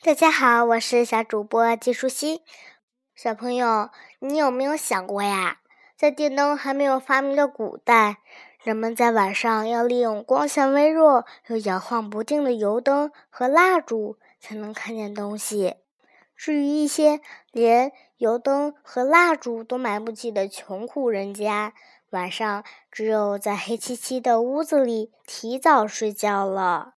大家好，我是小主播季舒心。小朋友，你有没有想过呀？在电灯还没有发明的古代，人们在晚上要利用光线微弱又摇晃不定的油灯和蜡烛才能看见东西。至于一些连油灯和蜡烛都买不起的穷苦人家，晚上只有在黑漆漆的屋子里提早睡觉了。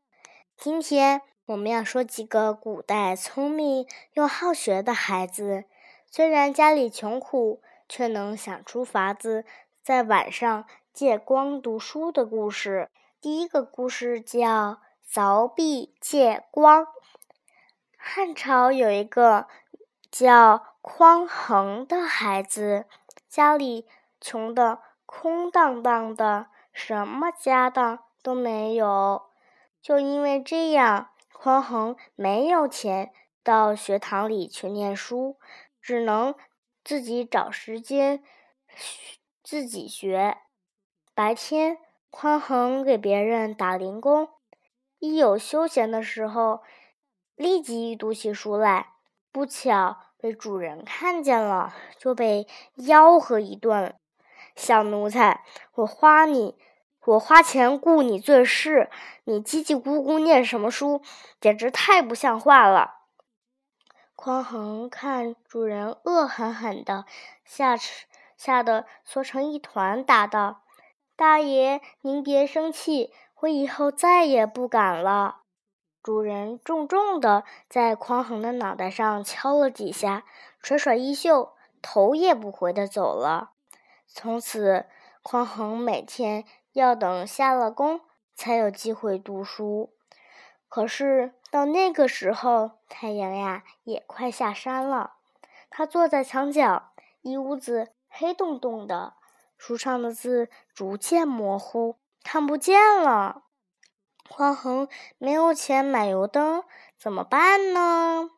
今天。我们要说几个古代聪明又好学的孩子，虽然家里穷苦，却能想出法子在晚上借光读书的故事。第一个故事叫《凿壁借光》。汉朝有一个叫匡衡的孩子，家里穷得空荡荡的，什么家当都没有。就因为这样。匡衡没有钱到学堂里去念书，只能自己找时间自己学。白天，匡衡给别人打零工，一有休闲的时候，立即读起书来。不巧被主人看见了，就被吆喝一顿：“小奴才，我花你！”我花钱雇你做事，你叽叽咕咕念什么书，简直太不像话了！匡衡看主人恶狠狠的，吓吓得缩成一团，答道：“大爷，您别生气，我以后再也不敢了。”主人重重的在匡衡的脑袋上敲了几下，甩甩衣袖，头也不回的走了。从此，匡衡每天。要等下了工才有机会读书，可是到那个时候，太阳呀也快下山了。他坐在墙角，一屋子黑洞洞的，书上的字逐渐模糊，看不见了。匡衡没有钱买油灯，怎么办呢？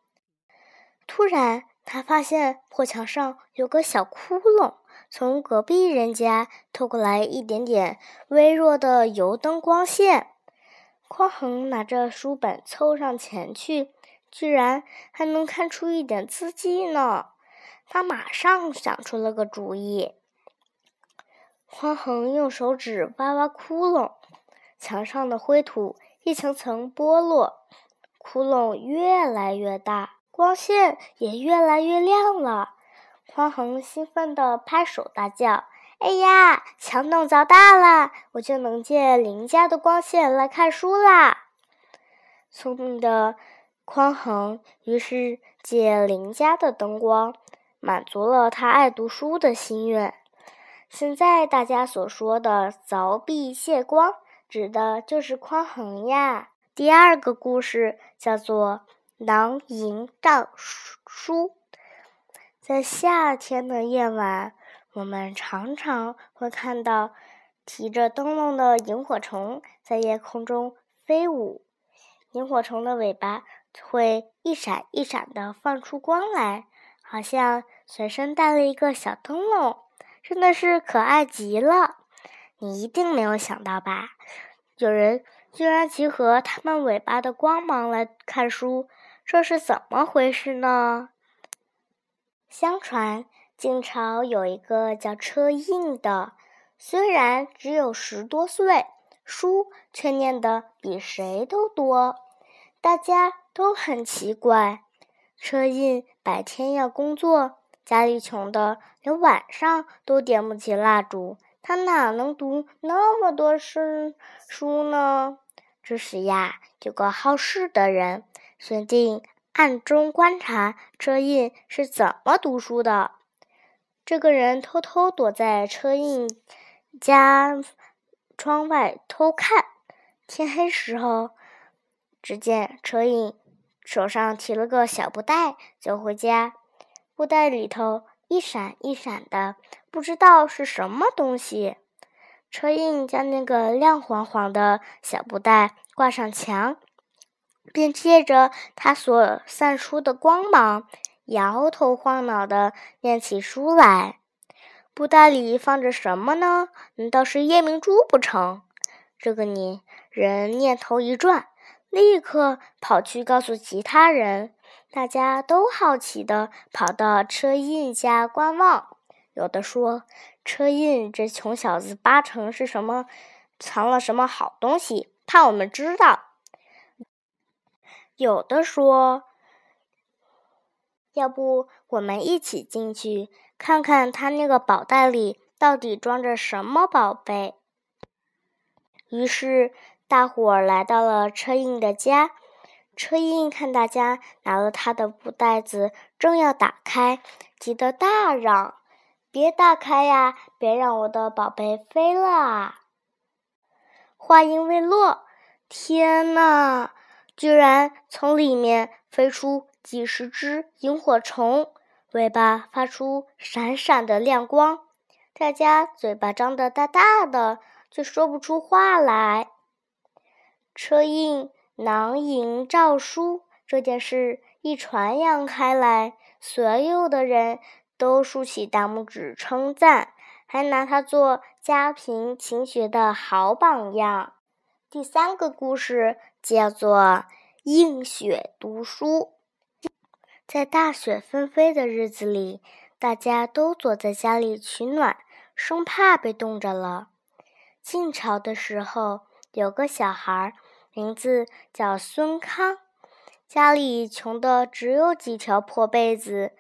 突然，他发现破墙上有个小窟窿。从隔壁人家透过来一点点微弱的油灯光线，匡衡拿着书本凑上前去，居然还能看出一点字迹呢。他马上想出了个主意。匡衡用手指挖挖窟窿，墙上的灰土一层层剥落，窟窿越来越大，光线也越来越亮了。匡衡兴奋地拍手大叫：“哎呀，墙洞凿大了，我就能借邻家的光线来看书啦！”聪明的匡衡于是借邻家的灯光，满足了他爱读书的心愿。现在大家所说的“凿壁借光”，指的就是匡衡呀。第二个故事叫做《囊萤照书》。在夏天的夜晚，我们常常会看到提着灯笼的萤火虫在夜空中飞舞。萤火虫的尾巴会一闪一闪的放出光来，好像随身带了一个小灯笼，真的是可爱极了。你一定没有想到吧？有人居然集合它们尾巴的光芒来看书，这是怎么回事呢？相传晋朝有一个叫车胤的，虽然只有十多岁，书却念得比谁都多。大家都很奇怪，车胤白天要工作，家里穷的连晚上都点不起蜡烛，他哪能读那么多诗书呢？这时呀，有个好事的人决定。暗中观察车胤是怎么读书的。这个人偷偷躲在车胤家窗外偷看。天黑时候，只见车胤手上提了个小布袋走回家，布袋里头一闪一闪的，不知道是什么东西。车胤将那个亮晃晃的小布袋挂上墙。便借着它所散出的光芒，摇头晃脑的念起书来。布袋里放着什么呢？难道是夜明珠不成？这个你人念头一转，立刻跑去告诉其他人。大家都好奇的跑到车印家观望。有的说：“车印这穷小子八成是什么藏了什么好东西，怕我们知道。”有的说：“要不我们一起进去看看他那个宝袋里到底装着什么宝贝？”于是大伙儿来到了车印的家。车印看大家拿了他的布袋子，正要打开，急得大嚷：“别打开呀！别让我的宝贝飞了！”话音未落，天哪！居然从里面飞出几十只萤火虫，尾巴发出闪闪的亮光，大家嘴巴张得大大的，却说不出话来。车印囊萤诏书这件事一传扬开来，所有的人都竖起大拇指称赞，还拿它做家贫勤学的好榜样。第三个故事叫做“映雪读书”。在大雪纷飞的日子里，大家都躲在家里取暖，生怕被冻着了。晋朝的时候，有个小孩，名字叫孙康，家里穷的只有几条破被子。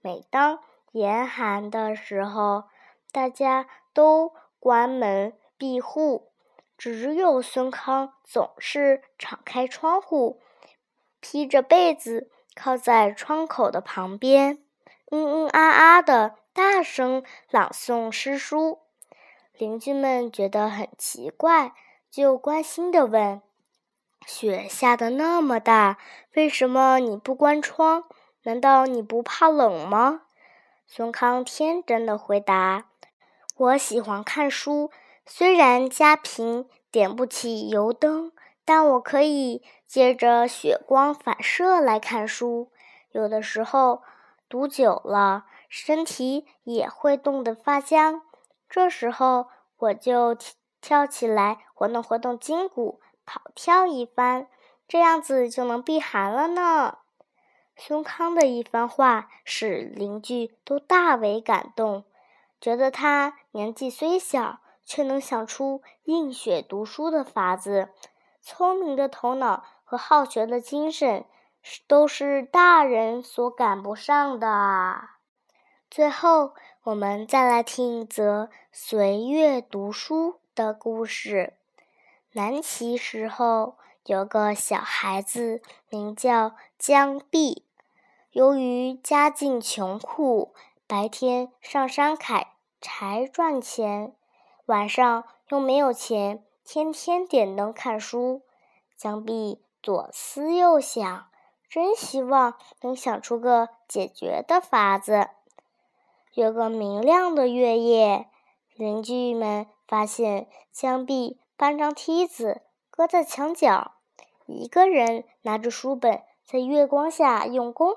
每当严寒的时候，大家都关门闭户。只有孙康总是敞开窗户，披着被子靠在窗口的旁边，嗯嗯啊啊的大声朗诵诗书。邻居们觉得很奇怪，就关心的问：“雪下的那么大，为什么你不关窗？难道你不怕冷吗？”孙康天真的回答：“我喜欢看书。”虽然家贫，点不起油灯，但我可以借着雪光反射来看书。有的时候读久了，身体也会冻得发僵。这时候我就跳起来活动活动筋骨，跑跳一番，这样子就能避寒了呢。孙康的一番话使邻居都大为感动，觉得他年纪虽小。却能想出映雪读书的法子，聪明的头脑和好学的精神，都是大人所赶不上的。最后，我们再来听一则随月读书的故事。南齐时候，有个小孩子名叫姜碧，由于家境穷苦，白天上山砍柴赚钱。晚上又没有钱，天天点灯看书。江碧左思右想，真希望能想出个解决的法子。有个明亮的月夜，邻居们发现江碧搬张梯子搁在墙角，一个人拿着书本在月光下用功，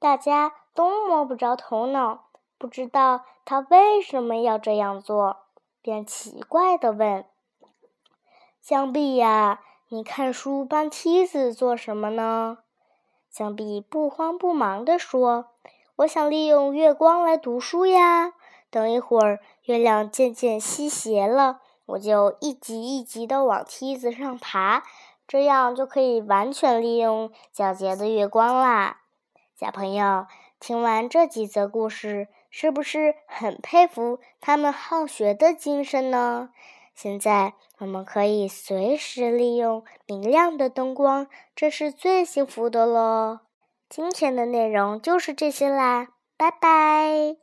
大家都摸不着头脑，不知道他为什么要这样做。便奇怪地问：“江碧呀，你看书搬梯子做什么呢？”江碧不慌不忙地说：“我想利用月光来读书呀。等一会儿月亮渐渐西斜了，我就一级一级地往梯子上爬，这样就可以完全利用皎洁的月光啦。”小朋友，听完这几则故事。是不是很佩服他们好学的精神呢？现在我们可以随时利用明亮的灯光，这是最幸福的喽。今天的内容就是这些啦，拜拜。